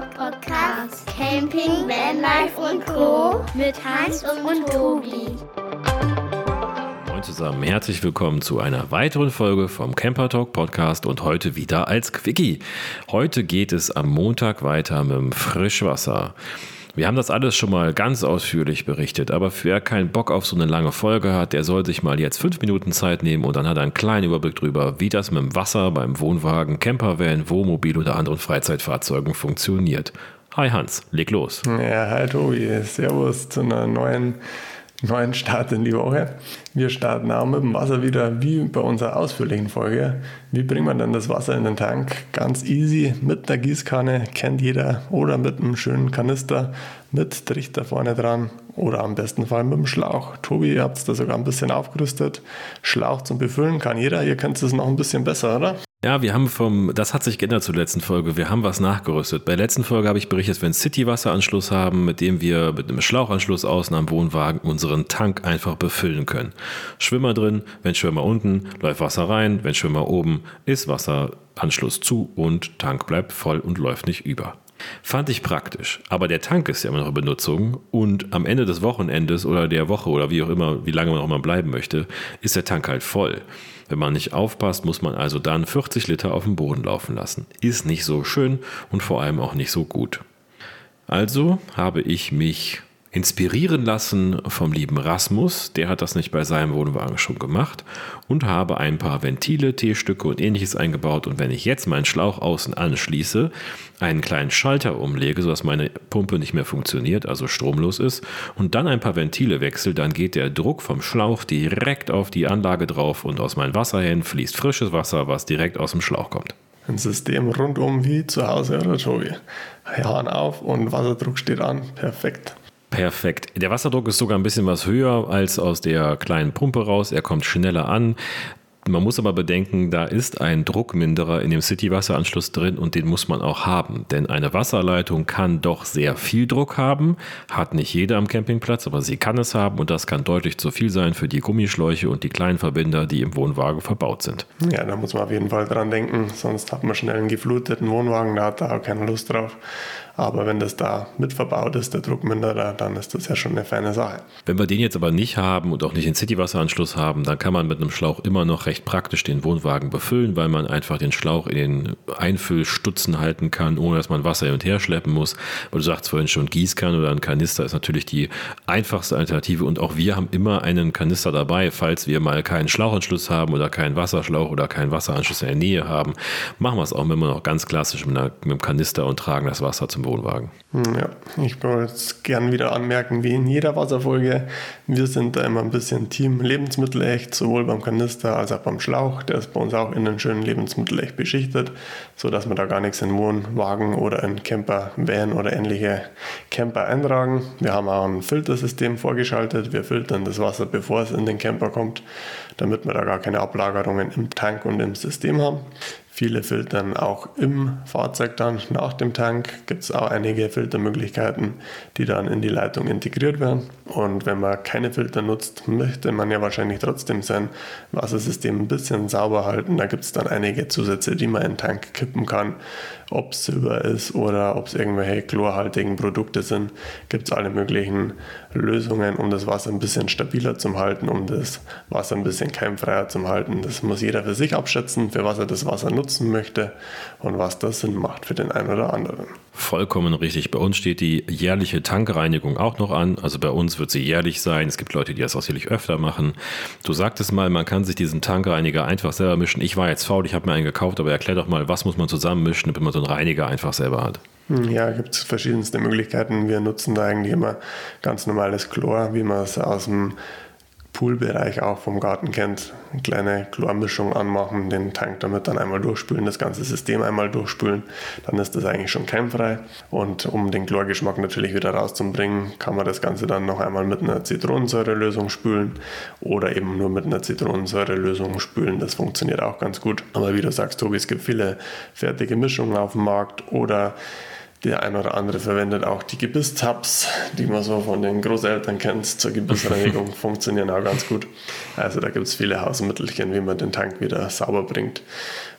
Podcast. Camping, Vanlife und Co. Mit Hans und Tobi. Moin zusammen, herzlich willkommen zu einer weiteren Folge vom Camper Talk Podcast und heute wieder als Quickie. Heute geht es am Montag weiter mit dem Frischwasser. Wir haben das alles schon mal ganz ausführlich berichtet, aber wer keinen Bock auf so eine lange Folge hat, der soll sich mal jetzt fünf Minuten Zeit nehmen und dann hat er einen kleinen Überblick darüber, wie das mit dem Wasser beim Wohnwagen, Campervan, Wohnmobil oder anderen Freizeitfahrzeugen funktioniert. Hi Hans, leg los. Ja, hi Tobi, Servus zu einer neuen neuen Start in die Woche. Wir starten auch mit dem Wasser wieder wie bei unserer ausführlichen Folge. Wie bringt man denn das Wasser in den Tank? Ganz easy mit der Gießkanne, kennt jeder, oder mit einem schönen Kanister mit Trichter vorne dran oder am besten Fall mit dem Schlauch. Tobi, ihr habt es da sogar ein bisschen aufgerüstet. Schlauch zum Befüllen kann jeder, ihr könnt es noch ein bisschen besser, oder? Ja, wir haben vom, das hat sich geändert zur letzten Folge. Wir haben was nachgerüstet. Bei der letzten Folge habe ich berichtet, dass wir einen City-Wasseranschluss haben, mit dem wir mit einem Schlauchanschluss außen am Wohnwagen unseren Tank einfach befüllen können. Schwimmer drin, wenn Schwimmer unten, läuft Wasser rein, wenn Schwimmer oben, ist Wasseranschluss zu und Tank bleibt voll und läuft nicht über. Fand ich praktisch. Aber der Tank ist ja immer noch in Benutzung und am Ende des Wochenendes oder der Woche oder wie auch immer, wie lange man auch immer bleiben möchte, ist der Tank halt voll. Wenn man nicht aufpasst, muss man also dann 40 Liter auf dem Boden laufen lassen. Ist nicht so schön und vor allem auch nicht so gut. Also habe ich mich inspirieren lassen vom lieben Rasmus, der hat das nicht bei seinem Wohnwagen schon gemacht und habe ein paar Ventile, T-Stücke und ähnliches eingebaut und wenn ich jetzt meinen Schlauch außen anschließe, einen kleinen Schalter umlege, sodass meine Pumpe nicht mehr funktioniert, also stromlos ist und dann ein paar Ventile wechsle, dann geht der Druck vom Schlauch direkt auf die Anlage drauf und aus meinen Wasserhähnen fließt frisches Wasser, was direkt aus dem Schlauch kommt. Ein System rundum wie zu Hause oder Joey. Hahn auf und Wasserdruck steht an. Perfekt. Perfekt. Der Wasserdruck ist sogar ein bisschen was höher als aus der kleinen Pumpe raus. Er kommt schneller an. Man muss aber bedenken, da ist ein Druckminderer in dem City-Wasseranschluss drin und den muss man auch haben. Denn eine Wasserleitung kann doch sehr viel Druck haben, hat nicht jeder am Campingplatz, aber sie kann es haben und das kann deutlich zu viel sein für die Gummischläuche und die kleinen Verbinder, die im Wohnwagen verbaut sind. Ja, da muss man auf jeden Fall dran denken, sonst hat man schnell einen gefluteten Wohnwagen, da hat da auch keine Lust drauf. Aber wenn das da mit verbaut ist, der Druckminderer, dann ist das ja schon eine feine Sache. Wenn wir den jetzt aber nicht haben und auch nicht den Citywasseranschluss haben, dann kann man mit einem Schlauch immer noch recht praktisch den Wohnwagen befüllen, weil man einfach den Schlauch in den Einfüllstutzen halten kann, ohne dass man Wasser hin und her schleppen muss. Weil du sagst vorhin schon, Gießkanne oder ein Kanister ist natürlich die einfachste Alternative und auch wir haben immer einen Kanister dabei, falls wir mal keinen Schlauchanschluss haben oder keinen Wasserschlauch oder keinen Wasseranschluss in der Nähe haben. Machen wir es auch immer noch ganz klassisch mit, einer, mit einem Kanister und tragen das Wasser zum Wohnwagen. Hm, ja, ich wollte jetzt gern wieder anmerken, wie in jeder Wasserfolge, wir sind da immer ein bisschen Team Lebensmittelecht, sowohl beim Kanister als auch beim Schlauch. Der ist bei uns auch innen schön Lebensmittelecht beschichtet, sodass wir da gar nichts in Wohnwagen oder in Camper, Van oder ähnliche Camper eintragen. Wir haben auch ein Filtersystem vorgeschaltet. Wir filtern das Wasser, bevor es in den Camper kommt, damit wir da gar keine Ablagerungen im Tank und im System haben. Viele filtern auch im Fahrzeug dann nach dem Tank. Gibt es auch einige Filtermöglichkeiten, die dann in die Leitung integriert werden. Und wenn man keine Filter nutzt, möchte man ja wahrscheinlich trotzdem sein Wassersystem ein bisschen sauber halten. Da gibt es dann einige Zusätze, die man in den Tank kippen kann. Ob es Silber ist oder ob es irgendwelche chlorhaltigen Produkte sind, gibt es alle möglichen Lösungen, um das Wasser ein bisschen stabiler zu halten, um das Wasser ein bisschen keimfreier zu halten. Das muss jeder für sich abschätzen, für was er das Wasser nutzen möchte und was das Sinn macht für den einen oder anderen. Vollkommen richtig. Bei uns steht die jährliche Tankreinigung auch noch an. Also bei uns wird sie jährlich sein. Es gibt Leute, die das auch sicherlich öfter machen. Du sagtest mal, man kann sich diesen Tankreiniger einfach selber mischen. Ich war jetzt faul, ich habe mir einen gekauft, aber erklär doch mal, was muss man zusammenmischen, damit man so einen Reiniger einfach selber hat. Hm, ja, gibt es verschiedenste Möglichkeiten. Wir nutzen da eigentlich immer ganz normales Chlor, wie man es aus dem Poolbereich auch vom Garten kennt. Eine kleine Chlormischung anmachen, den Tank damit dann einmal durchspülen, das ganze System einmal durchspülen. Dann ist das eigentlich schon keimfrei. Und um den Chlorgeschmack natürlich wieder rauszubringen, kann man das Ganze dann noch einmal mit einer Zitronensäurelösung spülen oder eben nur mit einer Zitronensäurelösung spülen. Das funktioniert auch ganz gut. Aber wie du sagst, Tobi, es gibt viele fertige Mischungen auf dem Markt oder Der ein oder andere verwendet auch die Gebisstabs, die man so von den Großeltern kennt, zur Gebissreinigung, funktionieren auch ganz gut. Also da gibt es viele Hausmittelchen, wie man den Tank wieder sauber bringt.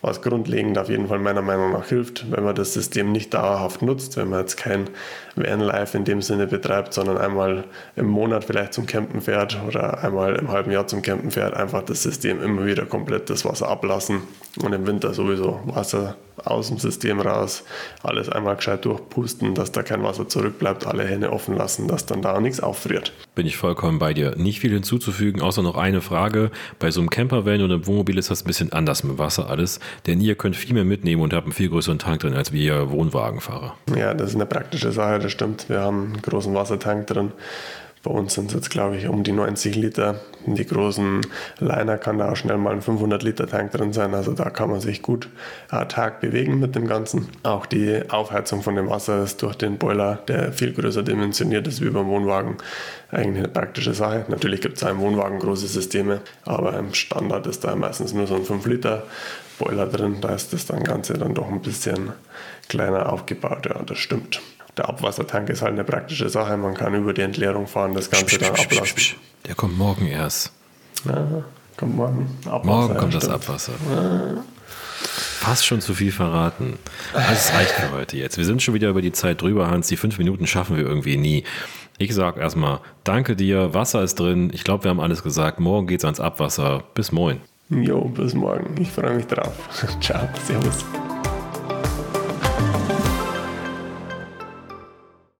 Was grundlegend auf jeden Fall meiner Meinung nach hilft, wenn man das System nicht dauerhaft nutzt, wenn man jetzt kein Vanlife in dem Sinne betreibt, sondern einmal im Monat vielleicht zum Campen fährt oder einmal im halben Jahr zum Campen fährt, einfach das System immer wieder komplett das Wasser ablassen und im Winter sowieso Wasser aus dem System raus, alles einmal gescheit durchpusten, dass da kein Wasser zurückbleibt, alle Hände offen lassen, dass dann da nichts auffriert. Bin ich vollkommen bei dir. Nicht viel hinzuzufügen, außer noch eine Frage. Bei so einem Campervan oder einem Wohnmobil ist das ein bisschen anders mit Wasser alles, denn ihr könnt viel mehr mitnehmen und habt einen viel größeren Tank drin als wir Wohnwagenfahrer. Ja, das ist eine praktische Sache, das stimmt. Wir haben einen großen Wassertank drin bei uns sind es jetzt, glaube ich, um die 90 Liter. In die großen Liner kann da auch schnell mal ein 500 Liter Tank drin sein. Also da kann man sich gut einen Tag bewegen mit dem Ganzen. Auch die Aufheizung von dem Wasser ist durch den Boiler, der viel größer dimensioniert ist wie beim Wohnwagen, eigentlich eine praktische Sache. Natürlich gibt es auch im Wohnwagen große Systeme, aber im Standard ist da meistens nur so ein 5 Liter Boiler drin. Da ist das dann Ganze dann doch ein bisschen kleiner aufgebaut. Ja, das stimmt der Abwassertank ist halt eine praktische Sache. Man kann über die Entleerung fahren, das Ganze dann ablassen. Der kommt morgen erst. Ja, kommt morgen. Abwasser, morgen kommt ja, das Abwasser. Ja. Fast schon zu viel verraten. Das reicht für heute jetzt. Wir sind schon wieder über die Zeit drüber, Hans. Die fünf Minuten schaffen wir irgendwie nie. Ich sag erstmal, danke dir, Wasser ist drin. Ich glaube, wir haben alles gesagt. Morgen geht's ans Abwasser. Bis morgen. Jo, bis morgen. Ich freue mich drauf. Ciao, servus.